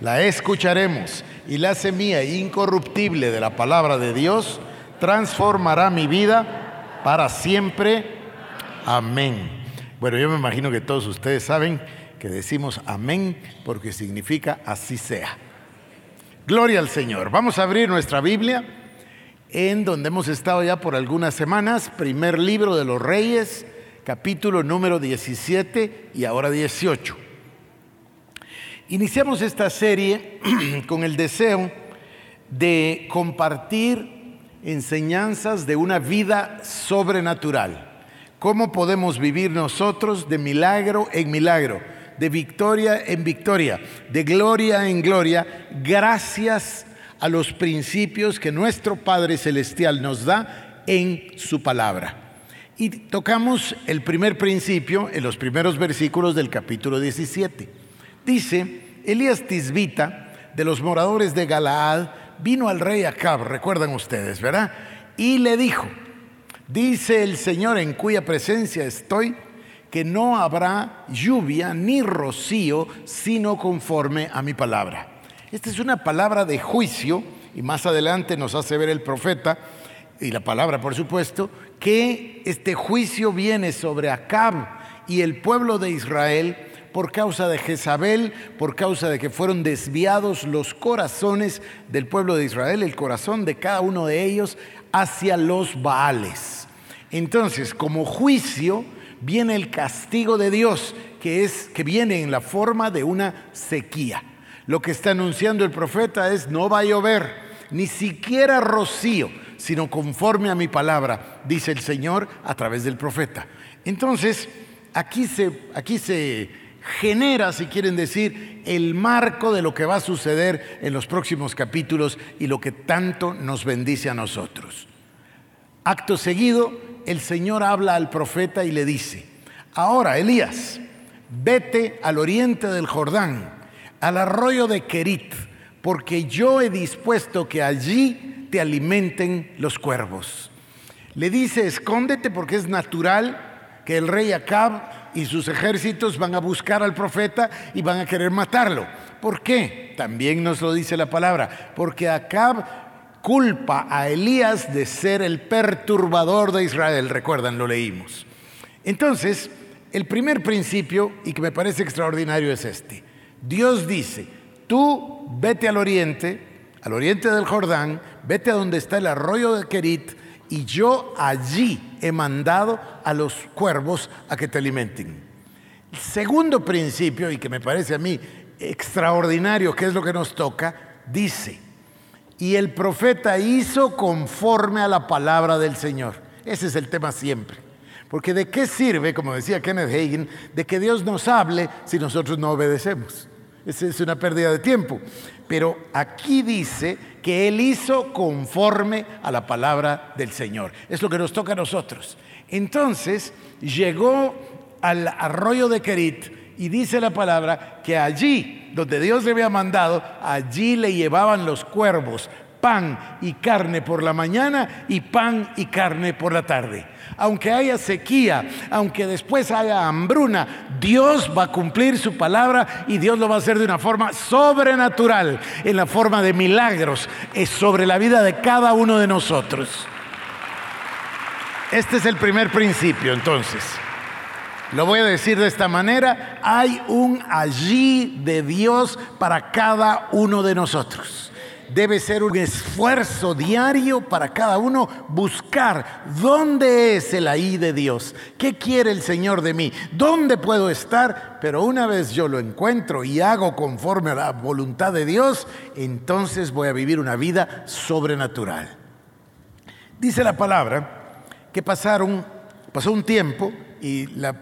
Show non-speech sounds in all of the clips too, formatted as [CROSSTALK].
la escucharemos y la semilla incorruptible de la palabra de Dios transformará mi vida para siempre. Amén. Bueno, yo me imagino que todos ustedes saben que decimos amén porque significa así sea. Gloria al Señor. Vamos a abrir nuestra Biblia en donde hemos estado ya por algunas semanas, primer libro de los reyes, capítulo número 17 y ahora 18. Iniciamos esta serie [CLEARS THROAT] con el deseo de compartir enseñanzas de una vida sobrenatural. ¿Cómo podemos vivir nosotros de milagro en milagro, de victoria en victoria, de gloria en gloria, gracias a los principios que nuestro Padre Celestial nos da en su palabra? Y tocamos el primer principio en los primeros versículos del capítulo 17 Dice, Elías Tisbita, de los moradores de Galaad, vino al rey Acab, recuerdan ustedes, ¿verdad? Y le dijo, dice el Señor en cuya presencia estoy, que no habrá lluvia ni rocío, sino conforme a mi palabra. Esta es una palabra de juicio, y más adelante nos hace ver el profeta, y la palabra por supuesto, que este juicio viene sobre Acab y el pueblo de Israel por causa de Jezabel, por causa de que fueron desviados los corazones del pueblo de Israel, el corazón de cada uno de ellos hacia los Baales. Entonces, como juicio, viene el castigo de Dios, que es que viene en la forma de una sequía. Lo que está anunciando el profeta es no va a llover, ni siquiera rocío, sino conforme a mi palabra, dice el Señor a través del profeta. Entonces, aquí se, aquí se genera, si quieren decir, el marco de lo que va a suceder en los próximos capítulos y lo que tanto nos bendice a nosotros. Acto seguido, el Señor habla al profeta y le dice, ahora Elías, vete al oriente del Jordán, al arroyo de Kerit, porque yo he dispuesto que allí te alimenten los cuervos. Le dice, escóndete porque es natural que el rey Acab y sus ejércitos van a buscar al profeta y van a querer matarlo. ¿Por qué? También nos lo dice la palabra. Porque Acab culpa a Elías de ser el perturbador de Israel. Recuerdan, lo leímos. Entonces, el primer principio, y que me parece extraordinario, es este. Dios dice, tú vete al oriente, al oriente del Jordán, vete a donde está el arroyo de Kerit, y yo allí he mandado a los cuervos a que te alimenten. El segundo principio, y que me parece a mí extraordinario, que es lo que nos toca, dice, y el profeta hizo conforme a la palabra del Señor. Ese es el tema siempre. Porque de qué sirve, como decía Kenneth Hagin, de que Dios nos hable si nosotros no obedecemos. Esa es una pérdida de tiempo. Pero aquí dice que Él hizo conforme a la palabra del Señor. Es lo que nos toca a nosotros. Entonces llegó al arroyo de Kerit y dice la palabra que allí, donde Dios le había mandado, allí le llevaban los cuervos pan y carne por la mañana y pan y carne por la tarde aunque haya sequía, aunque después haya hambruna, Dios va a cumplir su palabra y Dios lo va a hacer de una forma sobrenatural, en la forma de milagros, sobre la vida de cada uno de nosotros. Este es el primer principio, entonces. Lo voy a decir de esta manera, hay un allí de Dios para cada uno de nosotros debe ser un esfuerzo diario para cada uno buscar dónde es el ahí de Dios, qué quiere el Señor de mí, dónde puedo estar, pero una vez yo lo encuentro y hago conforme a la voluntad de Dios, entonces voy a vivir una vida sobrenatural. Dice la palabra que pasaron, pasó un tiempo y la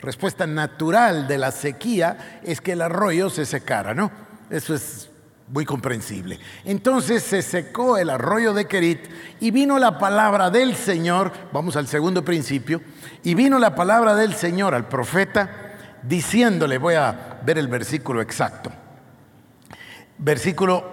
respuesta natural de la sequía es que el arroyo se secara, ¿no? Eso es muy comprensible. Entonces se secó el arroyo de Kerit y vino la palabra del Señor, vamos al segundo principio, y vino la palabra del Señor al profeta diciéndole, voy a ver el versículo exacto, versículo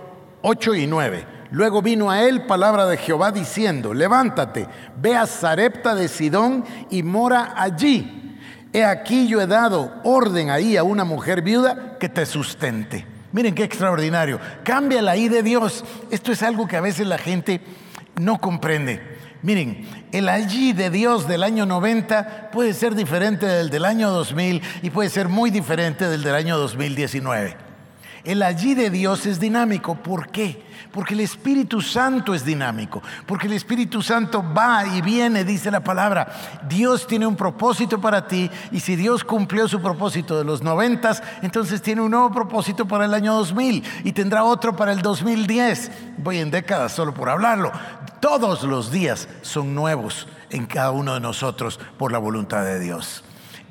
8 y 9. Luego vino a él palabra de Jehová diciendo, levántate, ve a Sarepta de Sidón y mora allí. He aquí yo he dado orden ahí a una mujer viuda que te sustente. Miren qué extraordinario. Cambia la I de Dios. Esto es algo que a veces la gente no comprende. Miren, el allí de Dios del año 90 puede ser diferente del del año 2000 y puede ser muy diferente del del año 2019. El allí de Dios es dinámico. ¿Por qué? Porque el Espíritu Santo es dinámico. Porque el Espíritu Santo va y viene, dice la palabra. Dios tiene un propósito para ti y si Dios cumplió su propósito de los noventas, entonces tiene un nuevo propósito para el año 2000 y tendrá otro para el 2010. Voy en décadas solo por hablarlo. Todos los días son nuevos en cada uno de nosotros por la voluntad de Dios.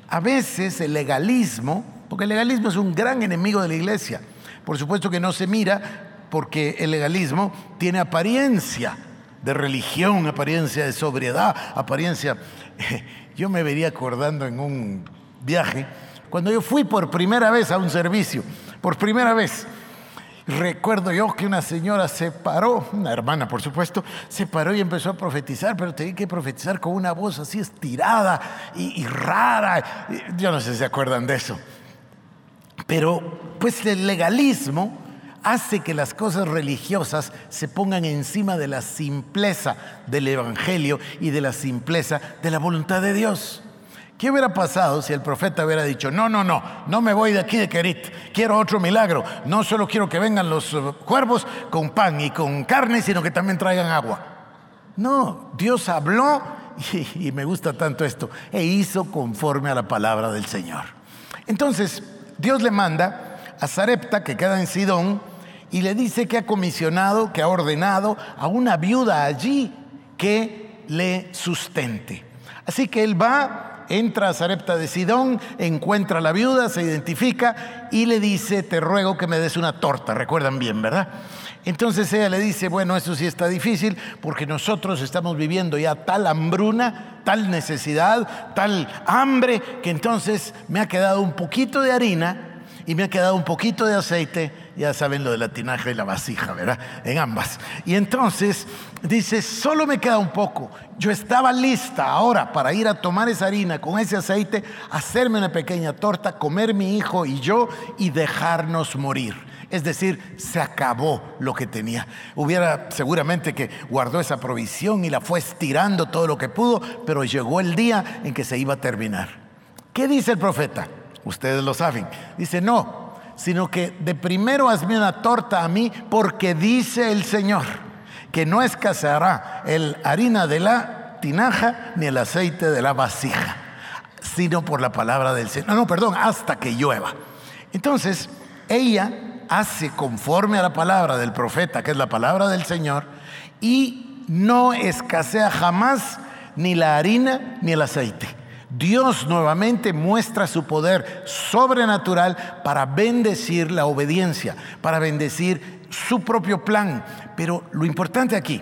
A veces el legalismo, porque el legalismo es un gran enemigo de la iglesia, por supuesto que no se mira porque el legalismo tiene apariencia de religión, apariencia de sobriedad, apariencia... [LAUGHS] Yo me vería acordando en un viaje, cuando yo fui por primera vez a un servicio, por primera vez, Recuerdo yo que una señora se paró, una hermana por supuesto, se paró y empezó a profetizar, pero tenía que profetizar con una voz así estirada y, y rara. Yo no sé si se acuerdan de eso. Pero pues el legalismo hace que las cosas religiosas se pongan encima de la simpleza del Evangelio y de la simpleza de la voluntad de Dios. ¿Qué hubiera pasado si el profeta hubiera dicho, no, no, no, no me voy de aquí de Kerit, quiero otro milagro, no solo quiero que vengan los uh, cuervos con pan y con carne, sino que también traigan agua? No, Dios habló [LAUGHS] y, y me gusta tanto esto, e hizo conforme a la palabra del Señor. Entonces, Dios le manda a Sarepta, que queda en Sidón, y le dice que ha comisionado, que ha ordenado a una viuda allí que le sustente. Así que él va, entra a Sarepta de Sidón, encuentra a la viuda, se identifica y le dice, te ruego que me des una torta, recuerdan bien, ¿verdad? Entonces ella le dice, bueno, eso sí está difícil porque nosotros estamos viviendo ya tal hambruna, tal necesidad, tal hambre, que entonces me ha quedado un poquito de harina y me ha quedado un poquito de aceite, ya saben lo de la tinaja y la vasija, ¿verdad? En ambas. Y entonces dice, solo me queda un poco. Yo estaba lista ahora para ir a tomar esa harina con ese aceite, hacerme una pequeña torta, comer mi hijo y yo y dejarnos morir. Es decir, se acabó lo que tenía. Hubiera seguramente que guardó esa provisión y la fue estirando todo lo que pudo, pero llegó el día en que se iba a terminar. ¿Qué dice el profeta? Ustedes lo saben. Dice, no, sino que de primero hazme una torta a mí porque dice el Señor que no escaseará el harina de la tinaja ni el aceite de la vasija, sino por la palabra del Señor. No, no, perdón, hasta que llueva. Entonces, ella hace conforme a la palabra del profeta, que es la palabra del Señor, y no escasea jamás ni la harina ni el aceite. Dios nuevamente muestra su poder sobrenatural para bendecir la obediencia, para bendecir su propio plan. Pero lo importante aquí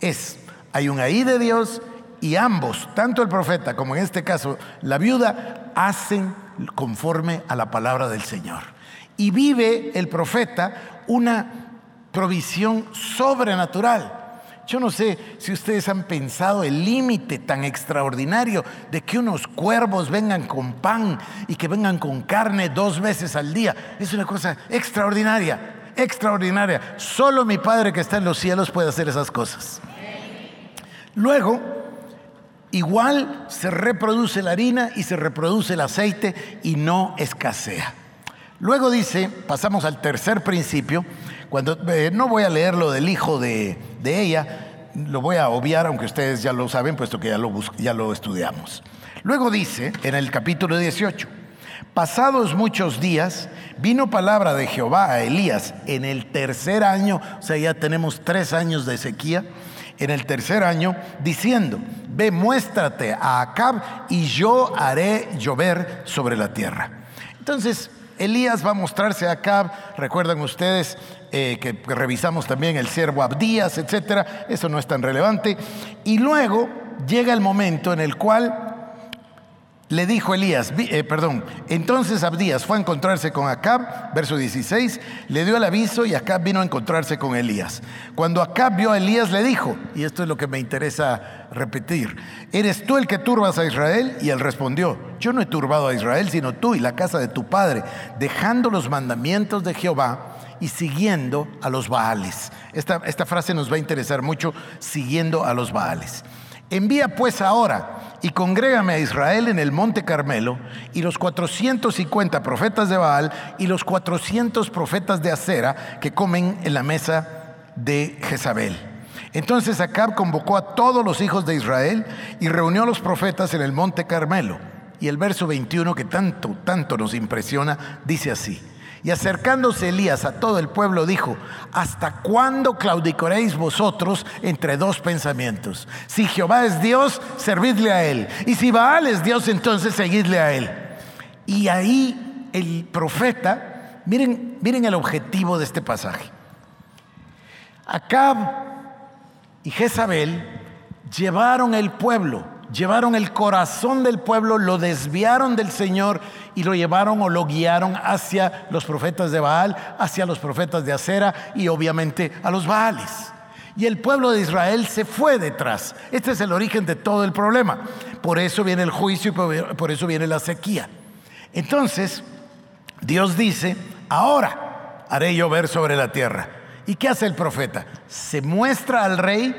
es, hay un ahí de Dios y ambos, tanto el profeta como en este caso la viuda, hacen conforme a la palabra del Señor. Y vive el profeta una provisión sobrenatural. Yo no sé si ustedes han pensado el límite tan extraordinario de que unos cuervos vengan con pan y que vengan con carne dos veces al día. Es una cosa extraordinaria, extraordinaria. Solo mi Padre que está en los cielos puede hacer esas cosas. Luego, igual se reproduce la harina y se reproduce el aceite y no escasea. Luego dice, pasamos al tercer principio, cuando, eh, no voy a leer lo del hijo de, de, ella, lo voy a obviar, aunque ustedes ya lo saben, puesto que ya lo, ya lo estudiamos. Luego dice, en el capítulo 18, pasados muchos días, vino palabra de Jehová a Elías en el tercer año, o sea, ya tenemos tres años de sequía, en el tercer año, diciendo, ve, muéstrate a Acab y yo haré llover sobre la tierra. Entonces, Elías va a mostrarse a Acab, recuerdan ustedes eh, que revisamos también el siervo Abdías, etcétera, eso no es tan relevante. Y luego llega el momento en el cual le dijo Elías, eh, perdón, entonces Abdías fue a encontrarse con Acab, verso 16, le dio el aviso y Acab vino a encontrarse con Elías. Cuando Acab vio a Elías le dijo, y esto es lo que me interesa repetir, ¿eres tú el que turbas a Israel? Y él respondió, yo no he turbado a Israel, sino tú y la casa de tu padre, dejando los mandamientos de Jehová y siguiendo a los Baales. Esta, esta frase nos va a interesar mucho, siguiendo a los Baales. Envía pues ahora y congrégame a Israel en el monte Carmelo y los 450 profetas de Baal y los 400 profetas de Acera que comen en la mesa de Jezabel. Entonces Acab convocó a todos los hijos de Israel y reunió a los profetas en el monte Carmelo. Y el verso 21 que tanto, tanto nos impresiona, dice así. Y acercándose Elías a todo el pueblo dijo, ¿hasta cuándo claudicaréis vosotros entre dos pensamientos? Si Jehová es Dios, servidle a él. Y si Baal es Dios, entonces seguidle a él. Y ahí el profeta, miren, miren el objetivo de este pasaje. Acab y Jezabel llevaron el pueblo llevaron el corazón del pueblo, lo desviaron del Señor y lo llevaron o lo guiaron hacia los profetas de Baal, hacia los profetas de Acera y obviamente a los Baales. Y el pueblo de Israel se fue detrás. Este es el origen de todo el problema. Por eso viene el juicio y por eso viene la sequía. Entonces, Dios dice, ahora haré llover sobre la tierra. ¿Y qué hace el profeta? Se muestra al rey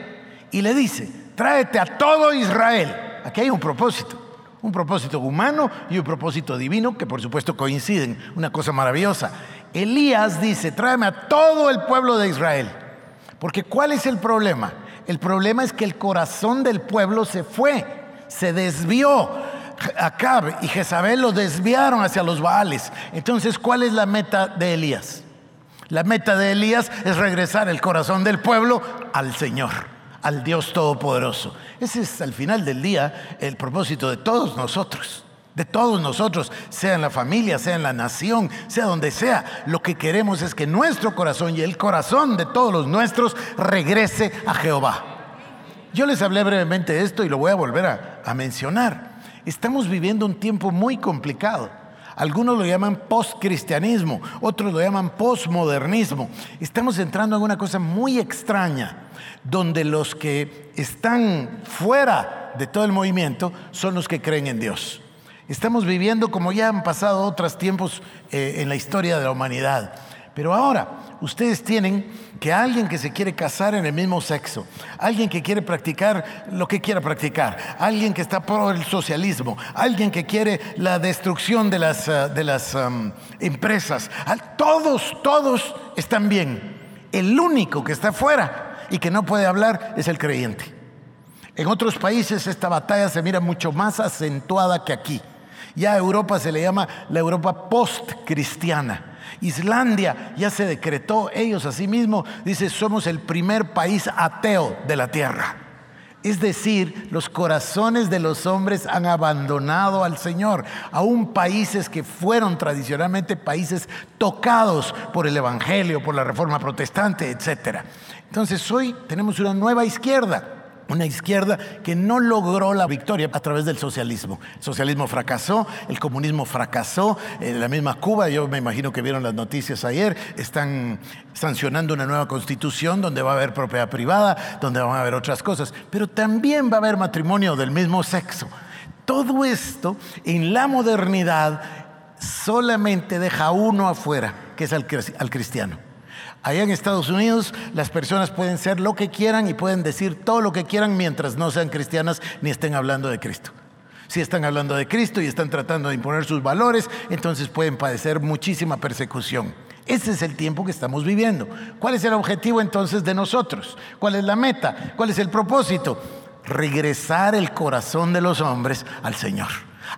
y le dice, tráete a todo Israel. Aquí hay un propósito, un propósito humano y un propósito divino que por supuesto coinciden, una cosa maravillosa. Elías dice, tráeme a todo el pueblo de Israel. Porque ¿cuál es el problema? El problema es que el corazón del pueblo se fue, se desvió. Acab y Jezabel lo desviaron hacia los Baales. Entonces, ¿cuál es la meta de Elías? La meta de Elías es regresar el corazón del pueblo al Señor al Dios Todopoderoso. Ese es al final del día el propósito de todos nosotros. De todos nosotros, sea en la familia, sea en la nación, sea donde sea, lo que queremos es que nuestro corazón y el corazón de todos los nuestros regrese a Jehová. Yo les hablé brevemente de esto y lo voy a volver a, a mencionar. Estamos viviendo un tiempo muy complicado. Algunos lo llaman postcristianismo, otros lo llaman postmodernismo. Estamos entrando en una cosa muy extraña donde los que están fuera de todo el movimiento son los que creen en Dios. Estamos viviendo como ya han pasado otros tiempos eh, en la historia de la humanidad. Pero ahora ustedes tienen que alguien que se quiere casar en el mismo sexo, alguien que quiere practicar lo que quiera practicar, alguien que está por el socialismo, alguien que quiere la destrucción de las, eh, de las um, empresas, todos, todos están bien. El único que está fuera y que no puede hablar es el creyente. En otros países esta batalla se mira mucho más acentuada que aquí. Ya a Europa se le llama la Europa post-cristiana. Islandia ya se decretó, ellos asimismo, dice, somos el primer país ateo de la tierra. Es decir, los corazones de los hombres han abandonado al Señor, aún países que fueron tradicionalmente países tocados por el Evangelio, por la Reforma Protestante, etc. Entonces hoy tenemos una nueva izquierda. Una izquierda que no logró la victoria a través del socialismo. El socialismo fracasó, el comunismo fracasó, en la misma Cuba, yo me imagino que vieron las noticias ayer, están sancionando una nueva constitución donde va a haber propiedad privada, donde van a haber otras cosas, pero también va a haber matrimonio del mismo sexo. Todo esto en la modernidad solamente deja uno afuera, que es al cristiano. Allá en Estados Unidos las personas pueden ser lo que quieran y pueden decir todo lo que quieran mientras no sean cristianas ni estén hablando de Cristo. Si están hablando de Cristo y están tratando de imponer sus valores, entonces pueden padecer muchísima persecución. Ese es el tiempo que estamos viviendo. ¿Cuál es el objetivo entonces de nosotros? ¿Cuál es la meta? ¿Cuál es el propósito? Regresar el corazón de los hombres al Señor,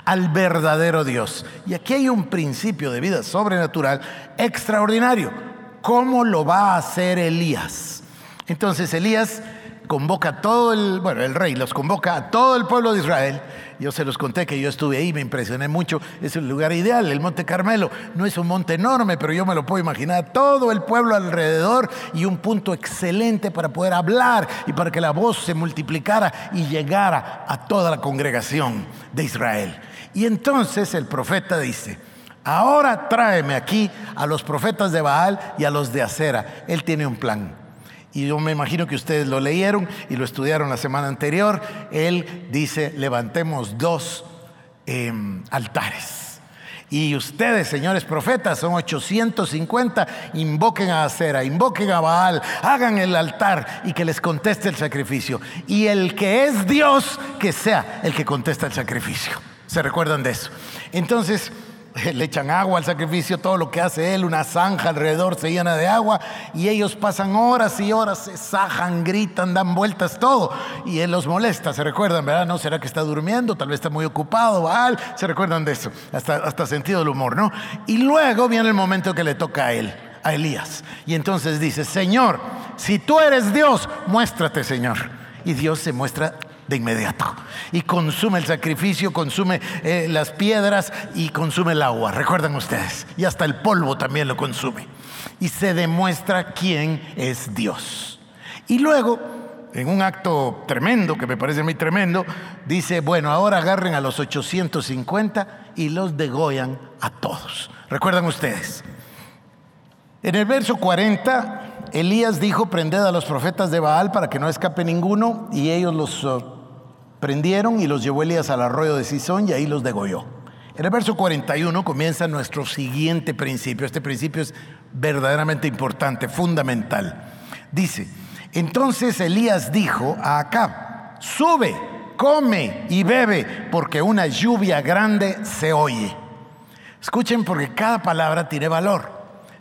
al verdadero Dios. Y aquí hay un principio de vida sobrenatural extraordinario ¿Cómo lo va a hacer Elías? Entonces Elías convoca a todo el, bueno, el rey los convoca a todo el pueblo de Israel. Yo se los conté que yo estuve ahí, me impresioné mucho. Es el lugar ideal, el Monte Carmelo. No es un monte enorme, pero yo me lo puedo imaginar. Todo el pueblo alrededor y un punto excelente para poder hablar y para que la voz se multiplicara y llegara a toda la congregación de Israel. Y entonces el profeta dice, ahora tráeme aquí a los profetas de Baal y a los de Acera. Él tiene un plan. Y yo me imagino que ustedes lo leyeron y lo estudiaron la semana anterior. Él dice, levantemos dos em, altares. Y ustedes, señores profetas, son 850, invoquen a Acera, invoquen a Baal, hagan el altar y que les conteste el sacrificio. Y el que es Dios, que sea el que contesta el sacrificio. ¿Se recuerdan de eso? Entonces, [LAUGHS] le echan agua al sacrificio, todo lo que hace él, una zanja alrededor se llena de agua y ellos pasan horas y horas, se sajan, gritan, dan vueltas, todo. Y él los molesta, se recuerdan, ¿verdad? ¿No será que está durmiendo? Tal vez está muy ocupado, Baal, se recuerdan de eso, hasta, hasta sentido del humor, ¿no? Y luego viene el momento que le toca a él, a Elías. Y entonces dice, Señor, si tú eres Dios, muéstrate, Señor. Y Dios se muestra de inmediato. Y consume el sacrificio, consume eh, las piedras y consume el agua. Recuerdan ustedes. Y hasta el polvo también lo consume. Y se demuestra quién es Dios. Y luego, en un acto tremendo, que me parece muy tremendo, dice, bueno, ahora agarren a los 850 y los degollan a todos. ¿Recuerdan ustedes? En el verso 40 Elías dijo, prended a los profetas de Baal para que no escape ninguno, y ellos los uh, prendieron y los llevó Elías al arroyo de Sison y ahí los degolló. En el verso 41 comienza nuestro siguiente principio. Este principio es verdaderamente importante, fundamental. Dice, entonces Elías dijo a Acab, sube, come y bebe, porque una lluvia grande se oye. Escuchen porque cada palabra tiene valor.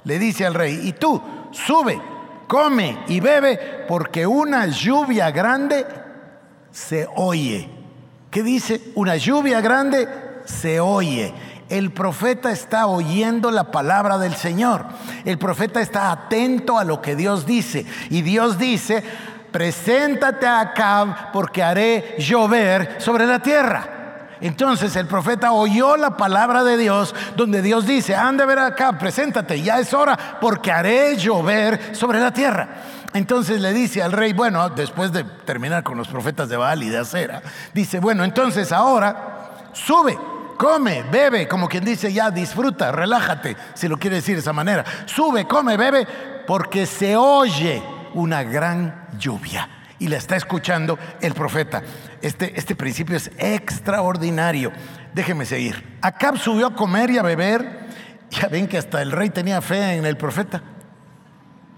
Le dice al rey, y tú, sube, come y bebe, porque una lluvia grande se oye. ¿Qué dice? Una lluvia grande se oye. El profeta está oyendo la palabra del Señor. El profeta está atento a lo que Dios dice. Y Dios dice, preséntate a Acab porque haré llover sobre la tierra. Entonces el profeta oyó la palabra de Dios donde Dios dice, anda a ver acá, preséntate, ya es hora porque haré llover sobre la tierra. Entonces le dice al rey, bueno, después de terminar con los profetas de Baal y de Acera, dice, bueno, entonces ahora sube, come, bebe, como quien dice, ya disfruta, relájate, si lo quiere decir de esa manera. Sube, come, bebe, porque se oye una gran lluvia y la está escuchando el profeta. Este, este principio es extraordinario. Déjeme seguir. Acab subió a comer y a beber. Ya ven que hasta el rey tenía fe en el profeta.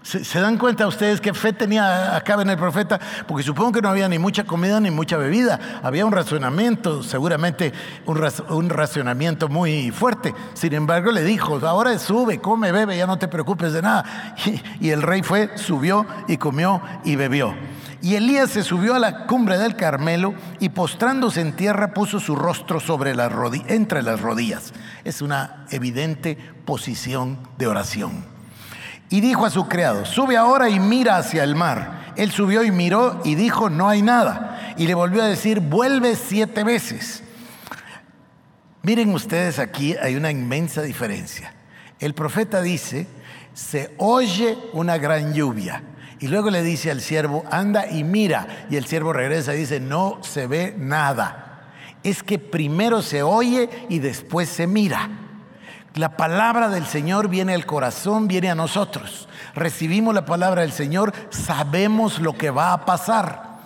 ¿Se, dan cuenta ustedes qué fe tenía Acab en el profeta? Porque supongo que no había ni mucha comida ni mucha bebida. Había un racionamiento, seguramente un, racionamiento muy fuerte. Sin embargo, le dijo, ahora sube, come, bebe, ya no te preocupes de nada. [LAUGHS] Y, y el rey fue, subió y comió y bebió. Y Elías se subió a la cumbre del Carmelo y postrándose en tierra puso su rostro sobre las entre las rodillas. Es una evidente posición de oración y dijo a su criado, sube ahora y mira hacia el mar. Él subió y miró y dijo, no hay nada. Y le volvió a decir, vuelve siete veces. Miren ustedes aquí, hay una inmensa diferencia. El profeta dice, se oye una gran lluvia. Y luego le dice al siervo, anda y mira. Y el siervo regresa y dice, no se ve nada. Es que primero se oye y después se mira. La palabra del Señor viene al corazón, viene a nosotros. Recibimos la palabra del Señor, sabemos lo que va a pasar.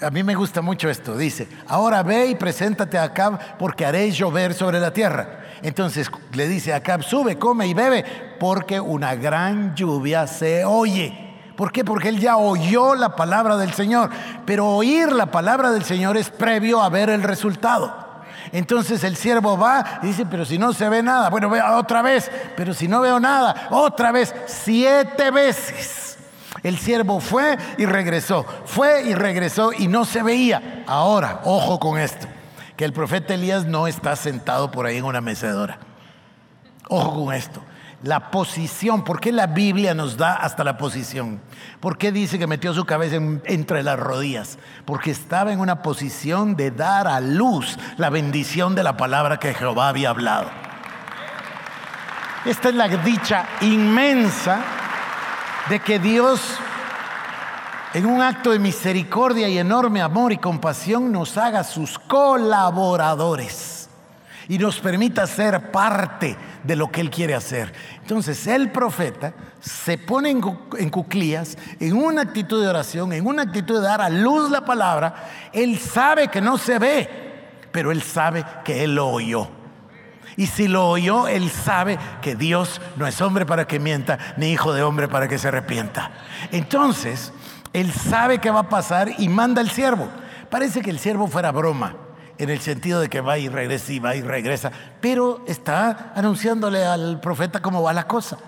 A mí me gusta mucho esto. Dice, ahora ve y preséntate a Acab porque haré llover sobre la tierra. Entonces le dice a Acab, sube, come y bebe porque una gran lluvia se oye. ¿Por qué? Porque él ya oyó la palabra del Señor. Pero oír la palabra del Señor es previo a ver el resultado. Entonces el siervo va y dice, pero si no se ve nada, bueno, vea otra vez, pero si no veo nada, otra vez, siete veces. El siervo fue y regresó, fue y regresó y no se veía. Ahora, ojo con esto, que el profeta Elías no está sentado por ahí en una mecedora. Ojo con esto. La posición. ¿Por qué la Biblia nos da hasta la posición? ¿Por qué dice que metió su cabeza entre las rodillas? Porque estaba en una posición de dar a luz la bendición de la palabra que Jehová había hablado. Esta es la dicha inmensa de que Dios, en un acto de misericordia y enorme amor y compasión, nos haga sus colaboradores y nos permita ser parte de lo que Él quiere hacer. Entonces el profeta se pone en, cuclías, en una actitud de oración, en una actitud de dar a luz la palabra. Él sabe que no se ve, pero Él sabe que Él lo oyó. Y si lo oyó, Él sabe que Dios no es hombre para que mienta, ni hijo de hombre para que se arrepienta. Entonces, Él sabe que va a pasar y manda al siervo. Parece que el siervo fuera broma en el sentido de que va y regresa y va y regresa, pero está anunciándole al profeta cómo va la cosa.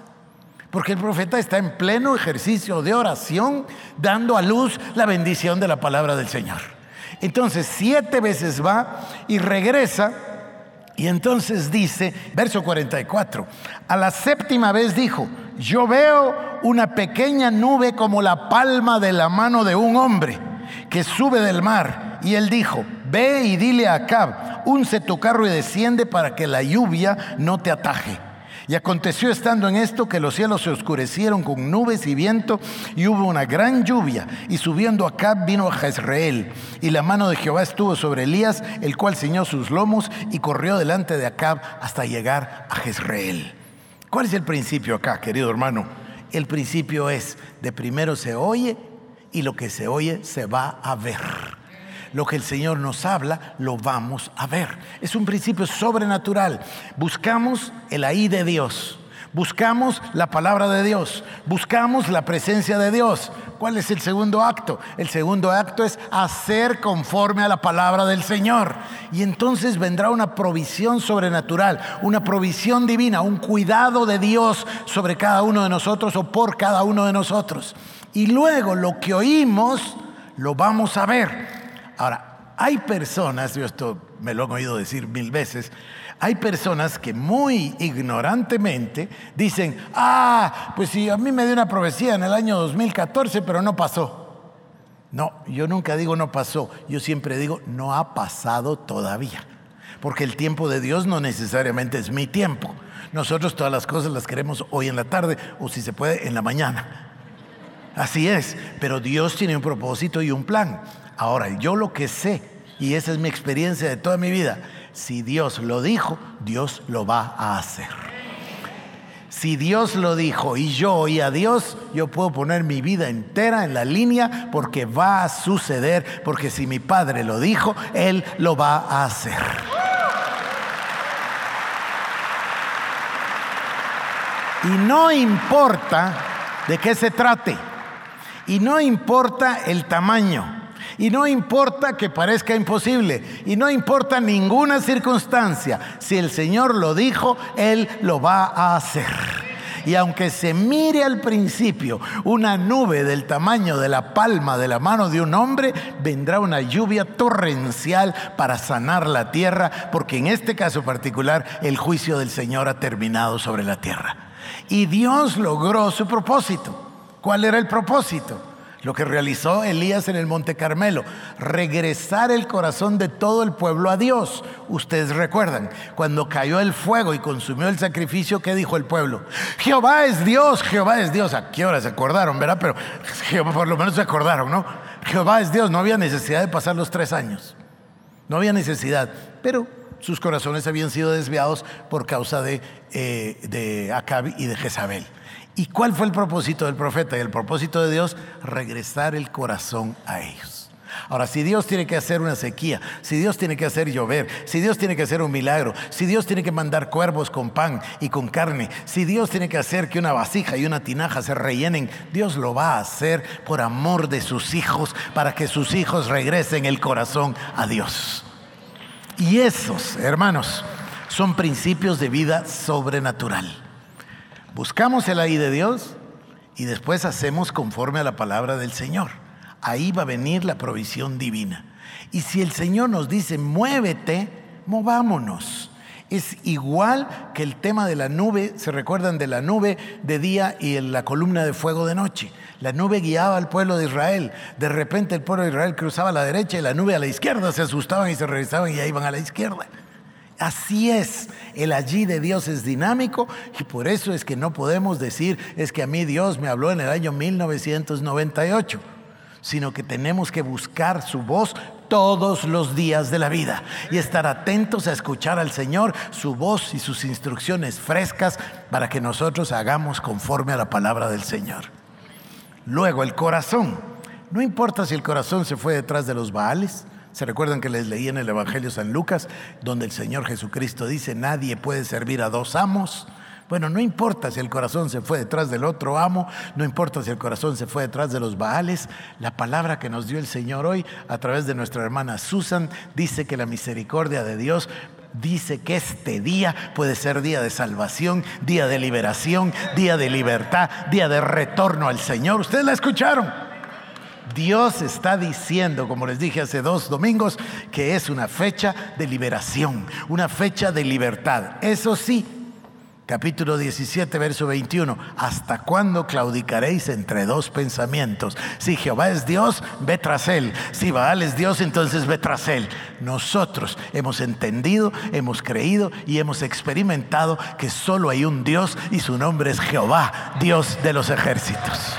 Porque el profeta está en pleno ejercicio de oración, dando a luz la bendición de la palabra del Señor. Entonces, siete veces va y regresa. Y entonces dice, verso 44, a la séptima vez dijo, yo veo una pequeña nube como la palma de la mano de un hombre que sube del mar. Y él dijo, Ve y dile a Acab, unce tu carro y desciende para que la lluvia no te ataje. Y aconteció estando en esto que los cielos se oscurecieron con nubes y viento y hubo una gran lluvia. Y subiendo Acab vino a Jezreel. Y la mano de Jehová estuvo sobre Elías, el cual ciñó sus lomos y corrió delante de Acab hasta llegar a Jezreel. ¿Cuál es el principio acá, querido hermano? El principio es de primero se oye y lo que se oye se va a ver lo que el Señor nos habla, lo vamos a ver. Es un principio sobrenatural. Buscamos el ahí de Dios. Buscamos la palabra de Dios, buscamos la presencia de Dios. ¿Cuál es el segundo acto? El segundo acto es hacer conforme a la palabra del Señor. Y entonces vendrá una provisión sobrenatural, una provisión divina, un cuidado de Dios sobre cada uno de nosotros o por cada uno de nosotros. Y luego lo que oímos lo vamos a ver. Ahora, hay personas, yo esto me lo he oído decir mil veces, hay personas que muy ignorantemente dicen, ah, pues si a mí me dio una profecía en el año 2014, pero no pasó. No, yo nunca digo no pasó, yo siempre digo no ha pasado todavía, porque el tiempo de Dios no necesariamente es mi tiempo. Nosotros todas las cosas las queremos hoy en la tarde o si se puede en la mañana. Así es, pero Dios tiene un propósito y un plan. Ahora, yo lo que sé, y esa es mi experiencia de toda mi vida, si Dios lo dijo, Dios lo va a hacer. Si Dios lo dijo y yo oí a Dios, yo puedo poner mi vida entera en la línea porque va a suceder, porque si mi Padre lo dijo, Él lo va a hacer. Y no importa de qué se trate, y no importa el tamaño. Y no importa que parezca imposible, y no importa ninguna circunstancia, si el Señor lo dijo, Él lo va a hacer. Y aunque se mire al principio una nube del tamaño de la palma de la mano de un hombre, vendrá una lluvia torrencial para sanar la tierra, porque en este caso particular el juicio del Señor ha terminado sobre la tierra. Y Dios logró su propósito. ¿Cuál era el propósito? Lo que realizó Elías en el Monte Carmelo, regresar el corazón de todo el pueblo a Dios. Ustedes recuerdan, cuando cayó el fuego y consumió el sacrificio, ¿qué dijo el pueblo? Jehová es Dios, Jehová es Dios. ¿A qué hora se acordaron, verdad? Pero Jehová por lo menos se acordaron, ¿no? Jehová es Dios, no había necesidad de pasar los tres años. No había necesidad, pero sus corazones habían sido desviados por causa de, eh, de Acab y de Jezabel. ¿Y cuál fue el propósito del profeta y el propósito de Dios? Regresar el corazón a ellos. Ahora, si Dios tiene que hacer una sequía, si Dios tiene que hacer llover, si Dios tiene que hacer un milagro, si Dios tiene que mandar cuervos con pan y con carne, si Dios tiene que hacer que una vasija y una tinaja se rellenen, Dios lo va a hacer por amor de sus hijos, para que sus hijos regresen el corazón a Dios. Y esos, hermanos, son principios de vida sobrenatural. Buscamos el ahí de Dios y después hacemos conforme a la palabra del Señor. Ahí va a venir la provisión divina. Y si el Señor nos dice, muévete, movámonos. Es igual que el tema de la nube, se recuerdan de la nube de día y la columna de fuego de noche. La nube guiaba al pueblo de Israel. De repente el pueblo de Israel cruzaba a la derecha y la nube a la izquierda. Se asustaban y se revisaban y ahí iban a la izquierda. Así es, el allí de Dios es dinámico y por eso es que no podemos decir es que a mí Dios me habló en el año 1998, sino que tenemos que buscar su voz todos los días de la vida y estar atentos a escuchar al Señor, su voz y sus instrucciones frescas para que nosotros hagamos conforme a la palabra del Señor. Luego, el corazón. No importa si el corazón se fue detrás de los baales. ¿Se recuerdan que les leí en el Evangelio San Lucas, donde el Señor Jesucristo dice, nadie puede servir a dos amos? Bueno, no importa si el corazón se fue detrás del otro amo, no importa si el corazón se fue detrás de los Baales, la palabra que nos dio el Señor hoy a través de nuestra hermana Susan dice que la misericordia de Dios dice que este día puede ser día de salvación, día de liberación, día de libertad, día de retorno al Señor. ¿Ustedes la escucharon? Dios está diciendo, como les dije hace dos domingos, que es una fecha de liberación, una fecha de libertad. Eso sí, capítulo 17, verso 21. ¿Hasta cuándo claudicaréis entre dos pensamientos? Si Jehová es Dios, ve tras él. Si Baal es Dios, entonces ve tras él. Nosotros hemos entendido, hemos creído y hemos experimentado que solo hay un Dios y su nombre es Jehová, Dios de los ejércitos.